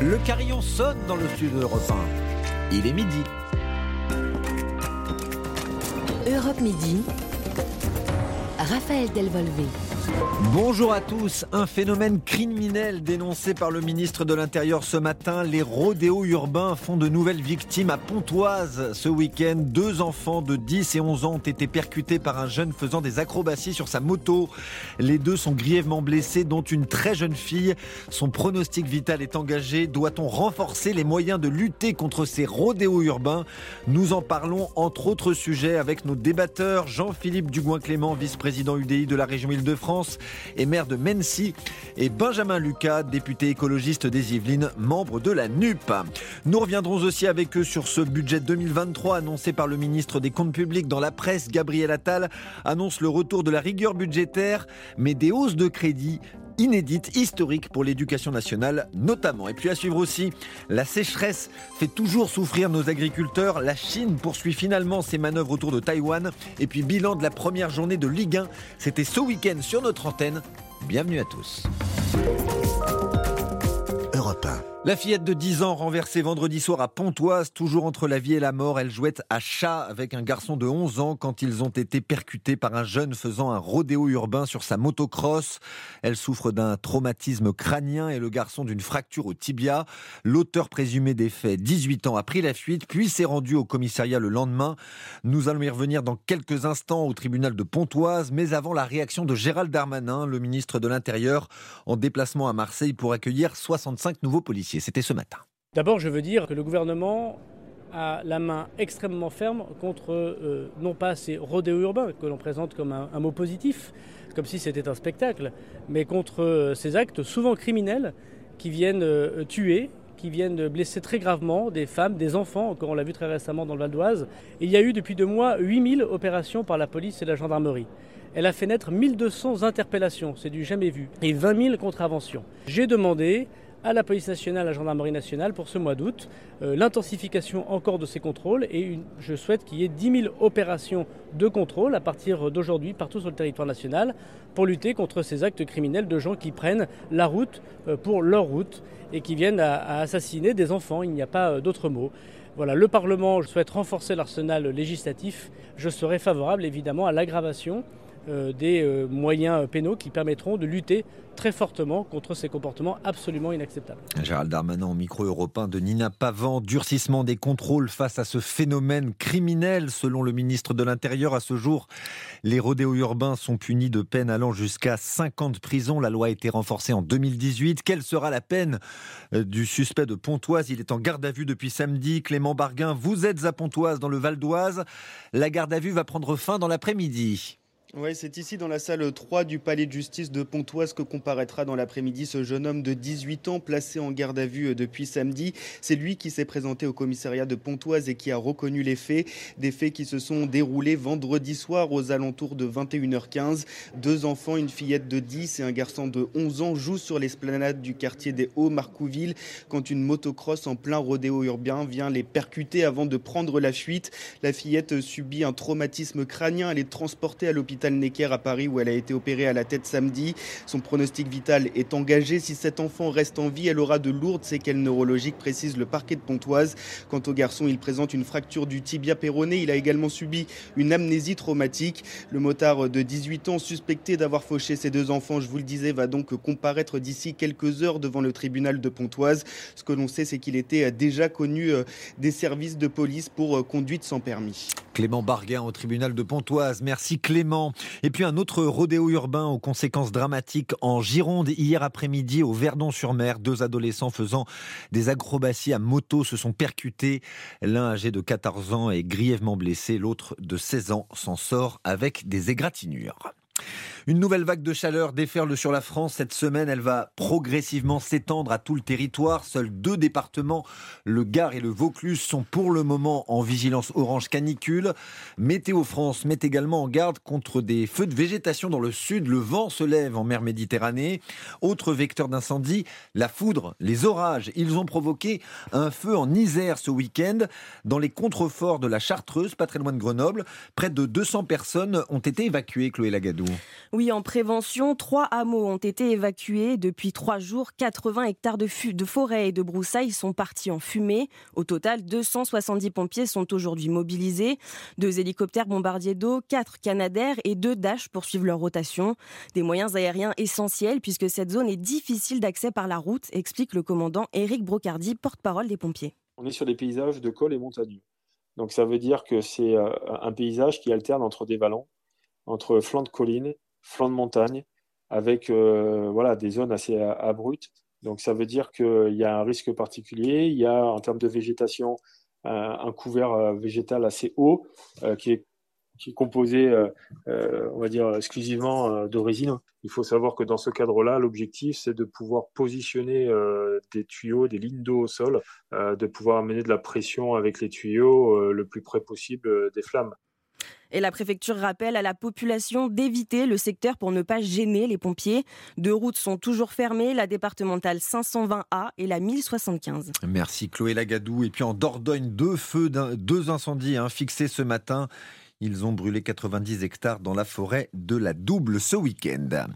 Le carillon sonne dans le sud 1. Il est midi. Europe Midi. Raphaël Delvolvé. Bonjour à tous. Un phénomène criminel dénoncé par le ministre de l'Intérieur ce matin. Les rodéos urbains font de nouvelles victimes à Pontoise. Ce week-end, deux enfants de 10 et 11 ans ont été percutés par un jeune faisant des acrobaties sur sa moto. Les deux sont grièvement blessés, dont une très jeune fille. Son pronostic vital est engagé. Doit-on renforcer les moyens de lutter contre ces rodéos urbains? Nous en parlons entre autres sujets avec nos débatteurs. Jean-Philippe Dugoin-Clément, vice-président UDI de la région Île-de-France et maire de Mency, et Benjamin Lucas, député écologiste des Yvelines, membre de la NUP. Nous reviendrons aussi avec eux sur ce budget 2023 annoncé par le ministre des Comptes publics dans la presse. Gabriel Attal annonce le retour de la rigueur budgétaire, mais des hausses de crédit inédite, historique pour l'éducation nationale notamment. Et puis à suivre aussi, la sécheresse fait toujours souffrir nos agriculteurs. La Chine poursuit finalement ses manœuvres autour de Taïwan. Et puis bilan de la première journée de Ligue 1, c'était ce week-end sur notre antenne. Bienvenue à tous. Europe 1. La fillette de 10 ans renversée vendredi soir à Pontoise, toujours entre la vie et la mort, elle jouait à chat avec un garçon de 11 ans quand ils ont été percutés par un jeune faisant un rodéo urbain sur sa motocross. Elle souffre d'un traumatisme crânien et le garçon d'une fracture au tibia. L'auteur présumé des faits, 18 ans, a pris la fuite puis s'est rendu au commissariat le lendemain. Nous allons y revenir dans quelques instants au tribunal de Pontoise, mais avant la réaction de Gérald Darmanin, le ministre de l'Intérieur, en déplacement à Marseille pour accueillir 65 nouveaux policiers. C'était ce matin. D'abord, je veux dire que le gouvernement a la main extrêmement ferme contre euh, non pas ces rodéos urbains que l'on présente comme un, mot positif, comme si c'était un spectacle, mais contre euh, ces actes souvent criminels qui viennent euh, tuer, qui viennent blesser très gravement des femmes, des enfants, encore on l'a vu très récemment dans le Val d'Oise. Il y a eu depuis deux mois 8000 opérations par la police et la gendarmerie. Elle a fait naître 1200 interpellations, c'est du jamais vu, et 20 000 contraventions. J'ai demandé à la police nationale, à la gendarmerie nationale pour ce mois d'août, euh, l'intensification encore de ces contrôles et je souhaite qu'il y ait 10 000 opérations de contrôle à partir d'aujourd'hui partout sur le territoire national pour lutter contre ces actes criminels de gens qui prennent la route euh, pour leur route et qui viennent à, assassiner des enfants. Il n'y a pas euh, d'autre mot. Voilà, le Parlement souhaite renforcer l'arsenal législatif. Je serai favorable évidemment à l'aggravation des moyens pénaux qui permettront de lutter très fortement contre ces comportements absolument inacceptables. Gérald Darmanin au micro européen de Nina Pavan, durcissement des contrôles face à ce phénomène criminel selon le ministre de l'Intérieur à ce jour. Les rodéos urbains sont punis de peine allant jusqu'à 50 prisons. La loi a été renforcée en 2018. Quelle sera la peine euh, du suspect de Pontoise? Il est en garde à vue depuis samedi. Clément Barguin, vous êtes à Pontoise dans le Val d'Oise. La garde à vue va prendre fin dans l'après-midi. Oui, c'est ici dans la salle 3 du palais de justice de Pontoise que comparaîtra dans l'après-midi ce jeune homme de 18 ans placé en garde à vue euh, depuis samedi. C'est lui qui s'est présenté au commissariat de Pontoise et qui a reconnu les faits. Des faits qui se sont déroulés vendredi soir aux alentours de 21h15. Deux enfants, une fillette de 10 et un garçon de 11 ans jouent sur l'esplanade du quartier des Hauts-Marcouville quand une motocross en plein rodéo urbain vient les percuter avant de prendre la fuite. La fillette subit un traumatisme crânien. Elle est transportée à l'hôpital À Paris où elle a été opérée à la tête samedi. Son pronostic vital est engagé. Si cet enfant reste en vie, elle aura de lourdes séquelles neurologiques, précise le parquet de Pontoise. Quant au garçon, il présente une fracture du tibia péroné. Il a également subi une amnésie traumatique. Le motard de 18 ans, suspecté d'avoir fauché ses deux enfants, je vous le disais, va donc comparaître d'ici quelques heures devant le tribunal de Pontoise. Ce que l'on sait, c'est qu'il était déjà connu euh, des services de police pour euh, conduite sans permis. Clément Barguin au tribunal de Pontoise. Merci Clément. Et puis un autre rodéo urbain aux conséquences dramatiques en Gironde hier après-midi au Verdon-sur-Mer. Deux adolescents faisant des acrobaties à moto se sont percutés. L'un âgé de 14 ans est grièvement blessé, l'autre de 16 ans s'en sort avec des égratignures. Une nouvelle vague de chaleur déferle sur la France cette semaine. Elle va progressivement s'étendre à tout le territoire. Seuls deux départements, le Gard et le Vaucluse, sont pour le moment en vigilance orange canicule. Météo France met également en garde contre des feux de végétation dans le sud. Le vent se lève en mer Méditerranée. Autre vecteur d'incendie, la foudre, les orages. Ils ont provoqué un feu en Isère ce week-end dans les contreforts de la Chartreuse, pas très loin de Grenoble. Près de 200 personnes ont été évacuées, Chloé Lagadou. Oui, en prévention, trois hameaux ont été évacués depuis trois jours. 80 hectares de, de forêt et de broussailles sont partis en fumée. Au total, 270 pompiers sont aujourd'hui mobilisés. Deux hélicoptères bombardiers d'eau, quatre canadaires et deux Dash poursuivent leur rotation. Des moyens aériens essentiels puisque cette zone est difficile d'accès par la route, explique le commandant Éric Brocardi, porte-parole des pompiers. On est sur des paysages de col et montagneux. Donc ça veut dire que c'est euh, un paysage qui alterne entre des vallons, entre flancs de collines, flancs de montagne, avec euh, voilà, des zones assez abruptes. Donc ça veut dire qu'il y a un risque particulier. Il y a en termes de végétation un, couvert euh, végétal assez haut qui est qui est composé, on va dire, exclusivement de résine. Il faut savoir que dans ce cadre-là, l'objectif, c'est de pouvoir positionner des tuyaux, des lignes d'eau au sol, de pouvoir amener de la pression avec les tuyaux le plus près possible des flammes. Et la préfecture rappelle à la population d'éviter le secteur pour ne pas gêner les pompiers. Deux routes sont toujours fermées, la départementale 520A et la 1075. Merci Chloé Lagadou. Et puis en Dordogne, deux feux, deux incendies hein, fixés ce matin. Ils ont brûlé 90 hectares dans la forêt de la Double ce week-end.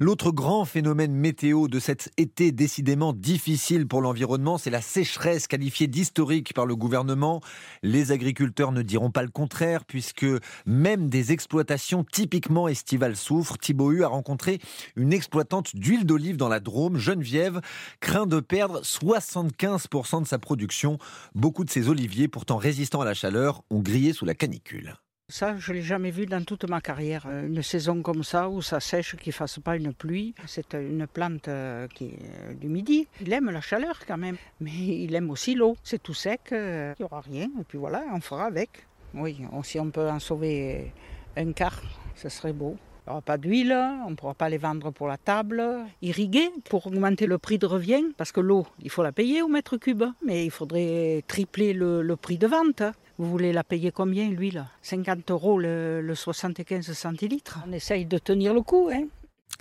L'autre grand phénomène météo de cet été décidément difficile pour l'environnement, c'est la sécheresse qualifiée d'historique par le gouvernement. Les agriculteurs ne diront pas le contraire puisque même des exploitations typiquement estivales souffrent. Thibaut a rencontré une exploitante d'huile d'olive dans la Drôme, Geneviève, craint de perdre 75% de sa production. Beaucoup de ces oliviers, pourtant résistants à la chaleur, ont grillé sous la canicule. Ça, je ne l'ai jamais vu dans toute ma carrière. Euh, une saison comme ça où ça sèche, qu'il ne fasse pas une pluie. C'est une plante euh, qui est euh, du midi. Il aime la chaleur quand même, mais il aime aussi l'eau. C'est tout sec, il n'y aura rien. Et puis voilà, on fera avec. Oui, si on peut en sauver un quart, ce serait beau. Il n'y aura pas d'huile, on ne pourra pas les vendre pour la table. Irriguer pour augmenter le prix de revient, parce que l'eau, il faut la payer au mètre cube, mais il faudrait tripler le prix de vente. Vous voulez la payer combien, l'huile 50 euros le, le 75 centilitres? On essaye de tenir le coup, hein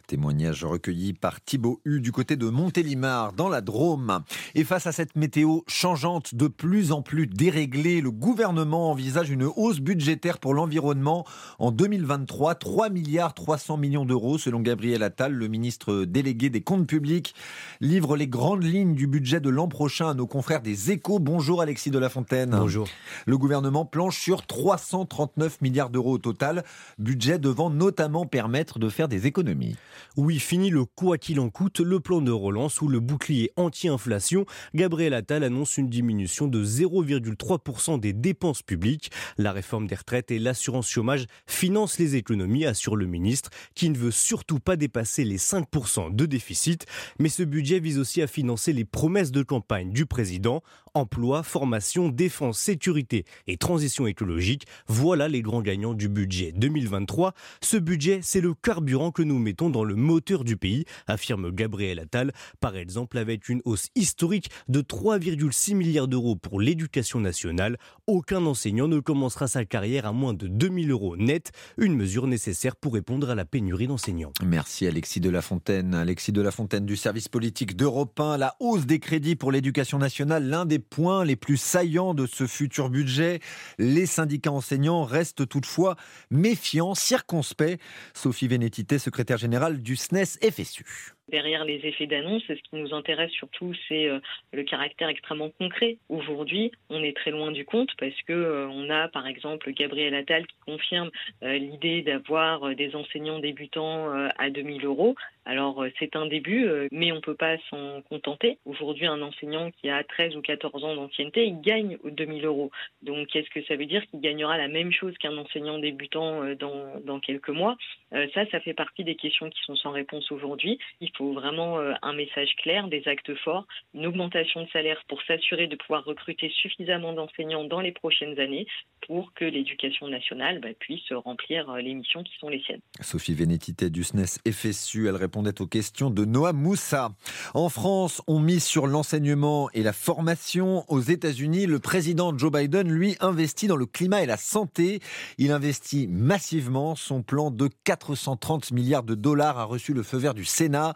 Témoignage recueilli par Thibaut Hu du côté de Montélimar, dans la Drôme. Et face à cette météo changeante, de plus en plus déréglée, le gouvernement envisage une hausse budgétaire pour l'environnement en 2023, 3 milliards 300 millions d'euros, selon Gabriel Attal, le ministre délégué des comptes publics, livre les grandes lignes du budget de l'an prochain à nos confrères des Échos. Bonjour Alexis de la Fontaine. Bonjour. Le gouvernement planche sur 339 milliards d'euros au total, budget devant notamment permettre de faire des économies. Oui, fini le quoi qu'il en coûte, le plan de relance ou le bouclier anti-inflation. Gabriel Attal annonce une diminution de 0,3% des dépenses publiques. La réforme des retraites et l'assurance chômage financent les économies, assure le ministre, qui ne veut surtout pas dépasser les 5% de déficit. Mais ce budget vise aussi à financer les promesses de campagne du président. Emploi, formation, défense, sécurité et transition écologique, voilà les grands gagnants du budget 2023. Ce budget, c'est le carburant que nous mettons dans le moteur du pays, affirme Gabriel Attal, par exemple avec une hausse historique de 3,6 milliards d'euros pour l'éducation nationale. Aucun enseignant ne commencera sa carrière à moins de 2000 euros net, une mesure nécessaire pour répondre à la pénurie d'enseignants. Merci Alexis de la Fontaine. Alexis de la Fontaine du service politique d'Europe 1. La hausse des crédits pour l'éducation nationale, l'un des points les plus saillants de ce futur budget. Les syndicats enseignants restent toutefois méfiants, circonspects. Sophie Vénétité, secrétaire générale du SNES FSU. Derrière les effets d'annonce, ce qui nous intéresse surtout, c'est euh, le caractère extrêmement concret. Aujourd'hui, on est très loin du compte parce que euh, on a, par exemple, Gabriel Attal qui confirme euh, l'idée d'avoir des enseignants débutants à 2000 euros. Alors, c'est un début, mais on ne peut pas s'en contenter. Aujourd'hui, un enseignant qui a 13 ou 14 ans d'ancienneté, il gagne 2000 euros. Donc, qu'est-ce que ça veut dire qu'il gagnera la même chose qu'un enseignant débutant dans, dans quelques mois? Ça, ça fait partie des questions qui sont sans réponse aujourd'hui faut vraiment euh, un message clair, des actes forts, une augmentation de salaire pour s'assurer de pouvoir recruter suffisamment d'enseignants dans les prochaines années pour que l'éducation nationale bah, puisse remplir euh, les missions qui sont les siennes. Sophie Vénétité du SNES FSU, elle répondait aux questions de Noah Moussa. En France, on mise sur l'enseignement et la formation. Aux États-Unis, le président Joe Biden, lui, investit dans le climat et la santé. Il investit massivement. Son plan de 430 milliards de dollars a reçu le feu vert du Sénat.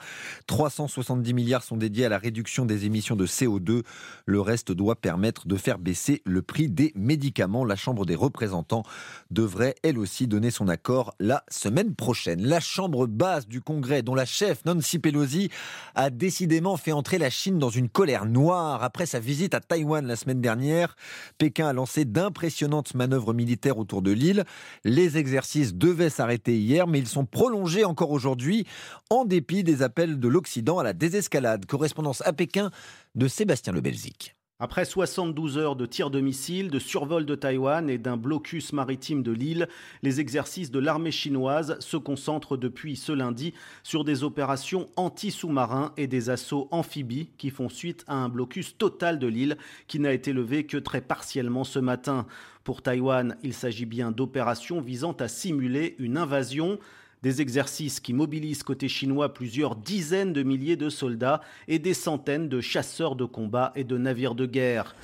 370 milliards sont dédiés à la réduction des émissions de CO2. Le reste doit permettre de faire baisser le prix des médicaments. La Chambre des représentants devrait elle aussi donner son accord la semaine prochaine. La Chambre basse du Congrès, dont la chef Nancy Pelosi a décidément fait entrer la Chine dans une colère noire après sa visite à Taïwan la semaine dernière. Pékin a lancé d'impressionnantes manœuvres militaires autour de l'île. Les exercices devaient s'arrêter hier, mais ils sont prolongés encore aujourd'hui en dépit des appels de l'Occident à la désescalade. Correspondance à Pékin de Sébastien Le Belzic. Après 72 heures de tirs de missiles, de survol de Taïwan et d'un blocus maritime de l'île, les exercices de l'armée chinoise se concentrent depuis ce lundi sur des opérations anti-sous-marins et des assauts amphibies qui font suite à un blocus total de l'île qui n'a été levé que très partiellement ce matin. Pour Taïwan, il s'agit bien d'opérations visant à simuler une invasion. Des exercices qui mobilisent côté chinois plusieurs dizaines de milliers de soldats et des centaines de chasseurs de combat et de navires de guerre.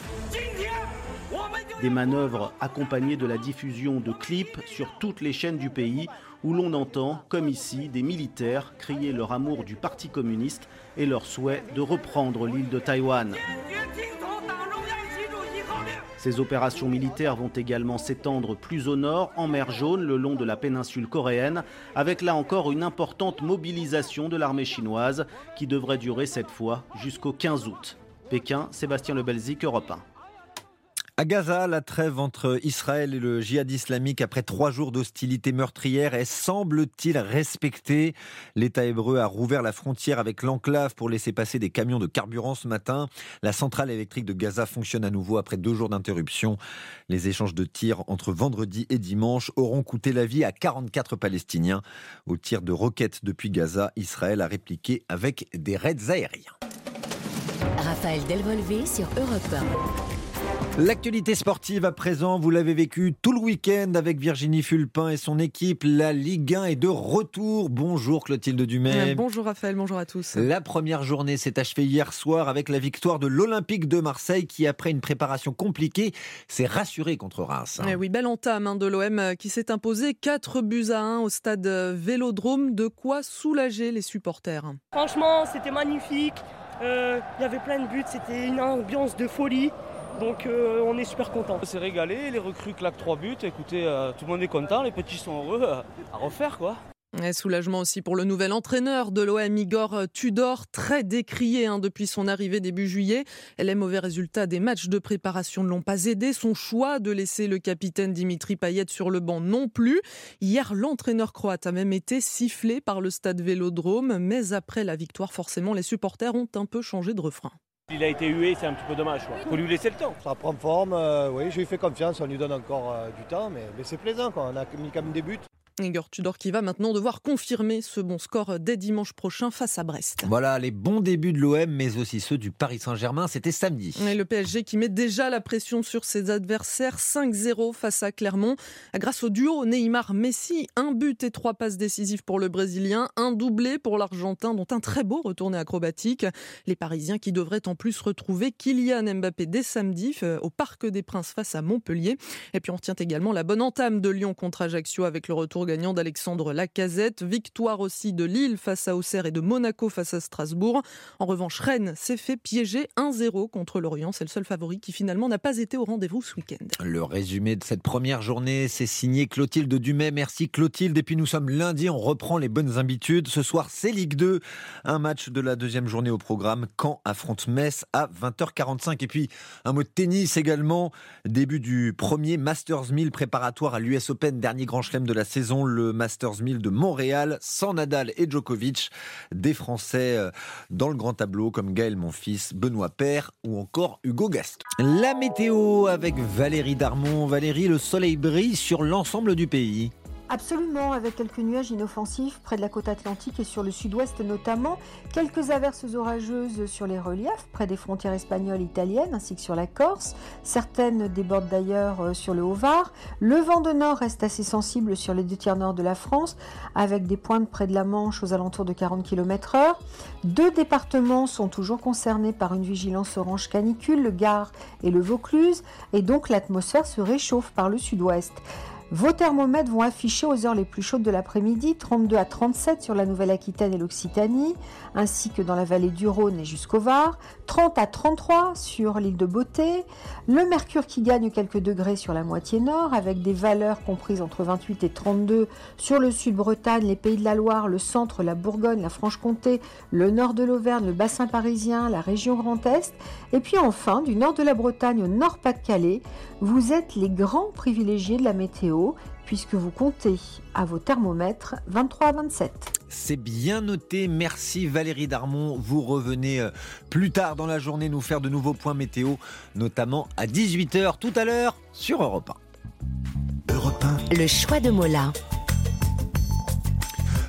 Des manœuvres accompagnées de la diffusion de clips sur toutes les chaînes du pays où l'on entend, comme ici, des militaires crier leur amour du Parti communiste et leur souhait de reprendre l'île de Taïwan. Ces opérations militaires vont également s'étendre plus au nord, en mer Jaune, le long de la péninsule coréenne, avec là encore une importante mobilisation de l'armée chinoise qui devrait durer cette fois jusqu'au 15 août. Pékin, Sébastien Lebelzik, Europe 1. À Gaza, la trêve entre Israël et le djihad islamique après trois jours d'hostilité meurtrière est semble-t-il respectée. L'État hébreu a rouvert la frontière avec l'enclave pour laisser passer des camions de carburant ce matin. La centrale électrique de Gaza fonctionne à nouveau après deux jours d'interruption. Les échanges de tirs entre vendredi et dimanche auront coûté la vie à 44 Palestiniens. Au tir de roquettes depuis Gaza, Israël a répliqué avec des raids aériens. Raphaël Delvolvé sur Europe 1. L'actualité sportive à présent, vous l'avez vécu tout le week-end avec Virginie Fulpin et son équipe. La Ligue 1 est de retour. Bonjour Clotilde Dumais. Euh, bonjour Raphaël, bonjour à tous. La première journée s'est achevée hier soir avec la victoire de l'Olympique de Marseille qui, après une préparation compliquée, s'est rassuré contre Reims. Eh oui, belle entame hein, de l'OM euh, qui s'est imposé 4 buts à 1 au stade euh, Vélodrome. De quoi soulager les supporters. Franchement, c'était magnifique. Il y avait plein de buts, c'était une ambiance de folie. Donc euh, on est super content. On s'est régalé, les recrues claquent trois buts. Écoutez, euh, tout le monde est content, les petits sont heureux. Euh, à refaire quoi. Et soulagement aussi pour le nouvel entraîneur de l'OM, Igor Tudor, très décrié hein, depuis son arrivée début juillet. Les mauvais résultats des matchs de préparation ne l'ont pas aidé. Son choix de laisser le capitaine Dimitri Payet sur le banc non plus. Hier, l'entraîneur croate a même été sifflé par le stade Vélodrome, mais après la victoire, forcément, les supporters ont un peu changé de refrain. Il a été hué, c'est un petit peu dommage. Il faut lui laisser le temps. Ça prend forme, euh, oui, je lui fais confiance, on lui donne encore euh, du temps, mais, c'est plaisant, quoi. on a mis quand même des buts. Igor Tudor qui va maintenant devoir confirmer ce bon score dès dimanche prochain face à Brest. Voilà les bons débuts de l'OM, mais aussi ceux du Paris Saint-Germain. C'était samedi. Et le PSG qui met déjà la pression sur ses adversaires. 5-0 face à Clermont. Grâce au duo Neymar-Messi, un but et trois passes décisives pour le Brésilien, un doublé pour l'Argentin, dont un très beau retourné acrobatique. Les Parisiens qui devraient en plus retrouver Kylian Mbappé dès samedi euh, au Parc des Princes face à Montpellier. Et puis on retient également la bonne entame de Lyon contre Ajaccio avec le retour gagnant d'Alexandre Lacazette. Victoire aussi de Lille face à Auxerre et de Monaco face à Strasbourg. En revanche, Rennes s'est fait piéger 1-0 contre Lorient. C'est le seul favori qui finalement n'a pas été au rendez-vous ce week-end. Le résumé de cette première journée, c'est signé Clotilde Dumais. Merci Clotilde. Et puis nous sommes lundi, on reprend les bonnes habitudes. Ce soir, c'est Ligue 2. Un match de la deuxième journée au programme. Caen affronte Metz à 20h45. Et puis un mot de tennis également. Début du premier Masters 1000 préparatoire à l'US Open, dernier grand chelem de la saison le Masters 1000 de Montréal, sans Nadal et Djokovic. Des Français euh, dans le grand tableau comme Gaël Monfils, Benoît Père ou encore Hugo Gaston. La météo avec Valérie Darmon. Valérie, le soleil brille sur l'ensemble du pays. Absolument, avec quelques nuages inoffensifs près de la côte atlantique et sur le sud-ouest notamment, quelques averses orageuses sur les reliefs près des frontières espagnoles et italiennes ainsi que sur la Corse. Certaines débordent d'ailleurs euh, sur le Haut-Var. Le vent de nord reste assez sensible sur les deux tiers nord de la France avec des pointes près de la Manche aux alentours de 40 km/h. Deux départements sont toujours concernés par une vigilance orange canicule, le Gard et le Vaucluse, et donc l'atmosphère se réchauffe par le sud-ouest. Vos thermomètres vont afficher aux heures les plus chaudes de l'après-midi 32 à 37 sur la Nouvelle-Aquitaine et l'Occitanie, ainsi que dans la vallée du Rhône et jusqu'au Var, 30 à 33 sur l'île de Beauté, le mercure qui gagne quelques degrés sur la moitié nord, avec des valeurs comprises entre 28 et 32 sur le sud-Bretagne, les Pays de la Loire, le centre, la Bourgogne, la Franche-Comté, le nord de l'Auvergne, le bassin parisien, la région Grand Est, et puis enfin du nord de la Bretagne au nord-Pas-de-Calais, vous êtes les grands privilégiés de la météo puisque vous comptez à vos thermomètres 23 à 27. C'est bien noté. Merci Valérie Darmon. Vous revenez euh, plus tard dans la journée nous faire de nouveaux points météo, notamment à 18h tout à l'heure sur Europe 1. Europe 1. Le choix de Mola.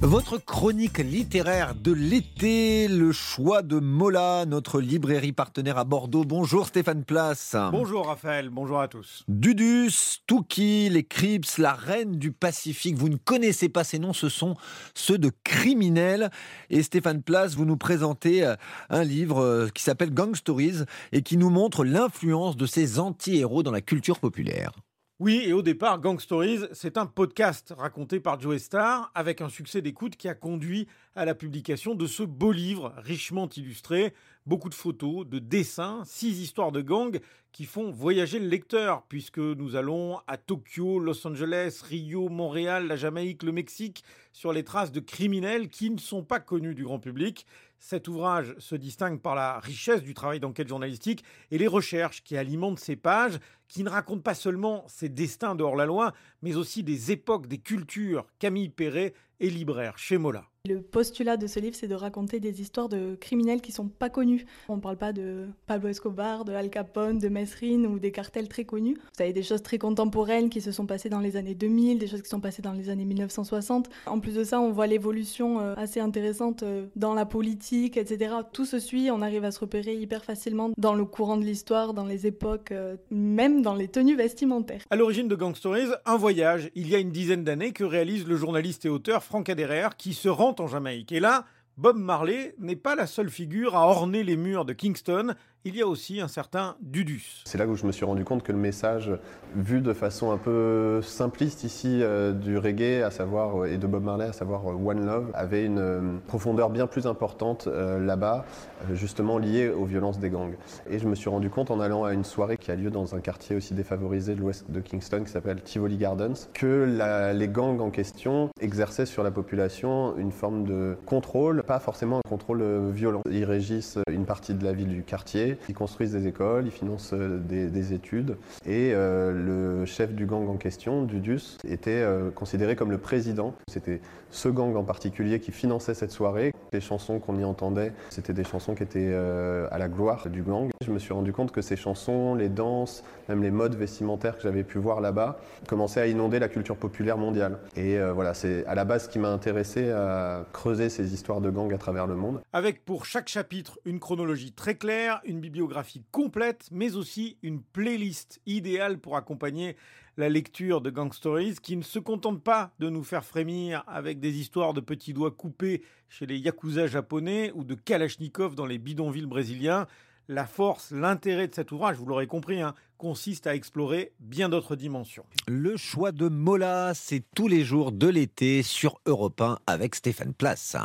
Votre chronique littéraire de l'été, le choix de Mola, notre librairie partenaire à Bordeaux. Bonjour Stéphane Place. Bonjour Raphaël, bonjour à tous. Dudus, Touki, les Crips, la reine du Pacifique. Vous ne connaissez pas ces noms, ce sont ceux de criminels. Et Stéphane Place, vous nous présentez euh, un livre euh, qui s'appelle Gang Stories et qui nous montre l'influence de ces anti-héros dans la culture populaire. Oui, et au départ, Gang Stories, c'est un podcast raconté par Joe Star avec un succès d'écoute qui a conduit à la publication de ce beau livre richement illustré, beaucoup de photos, de dessins, six histoires de gangs qui font voyager le lecteur puisque nous allons à Tokyo, Los Angeles, Rio, Montréal, la Jamaïque, le Mexique sur les traces de criminels qui ne sont pas connus du grand public. Cet ouvrage se distingue par la richesse du travail d'enquête journalistique et les recherches qui alimentent ces pages, qui ne racontent pas seulement ces destins de hors-la-loi, mais aussi des époques, des cultures. Camille Perret est libraire chez Mola. Le postulat de ce livre, c'est de raconter des histoires de criminels qui sont pas connus. On ne parle pas de Pablo Escobar, de Al Capone, de Mesrine ou des cartels très connus. Vous avez des choses très contemporaines qui se sont passées dans les années 2000, des choses qui sont passées dans les années 1960. En plus de ça, on voit l'évolution euh, assez intéressante euh, dans la politique, etc. Tout se suit, on arrive à se repérer hyper facilement dans le courant de l'histoire, dans les époques, euh, même dans les tenues vestimentaires. À l'origine de Gang Stories, un voyage, il y a une dizaine d'années, que réalise le journaliste et auteur Franck Aderer, qui se rend en Jamaïque. Et là, Bob Marley n'est pas la seule figure à orner les murs de Kingston, il y a aussi un certain Dudus. C'est là où je me suis rendu compte que le message, vu de façon un peu simpliste ici euh, du reggae, à savoir, euh, et de Bob Marley, à savoir euh, One Love, avait une profondeur bien plus importante là-bas, justement liée aux violences des gangs. Et je me suis rendu compte en allant à une soirée qui a lieu dans un quartier aussi défavorisé de l'ouest de Kingston qui s'appelle Tivoli Gardens, que les gangs en question exerçaient sur la population une forme de contrôle, pas forcément un contrôle violent. Ils régissent une partie de la ville du quartier ils construisent des écoles, ils financent euh, des, études. Et euh, le chef du gang en question, Dudus, était euh, considéré comme le président. C'était ce gang en particulier qui finançait cette soirée. Les chansons qu'on y entendait, c'était des chansons qui étaient à la gloire du gang. Je me suis rendu compte que ces chansons, les danses, même les modes vestimentaires que j'avais pu voir là-bas, commençaient à inonder la culture populaire mondiale. Et voilà, c'est à la base ce qui m'a intéressé à creuser ces histoires de gang à travers le monde. Avec pour chaque chapitre une chronologie très claire, une bibliographie complète, mais aussi une playlist idéale pour accompagner la lecture de Gang Stories, qui ne se contente pas de nous faire frémir avec des histoires de petits doigts coupés chez les yakuza japonais ou de Kalachnikov dans les bidonvilles brésiliens. La force, l'intérêt de cet ouvrage, vous l'aurez compris, hein, consiste à explorer bien d'autres dimensions. Le choix de Mola, c'est tous les jours de l'été sur Europe 1 avec Stéphane Place.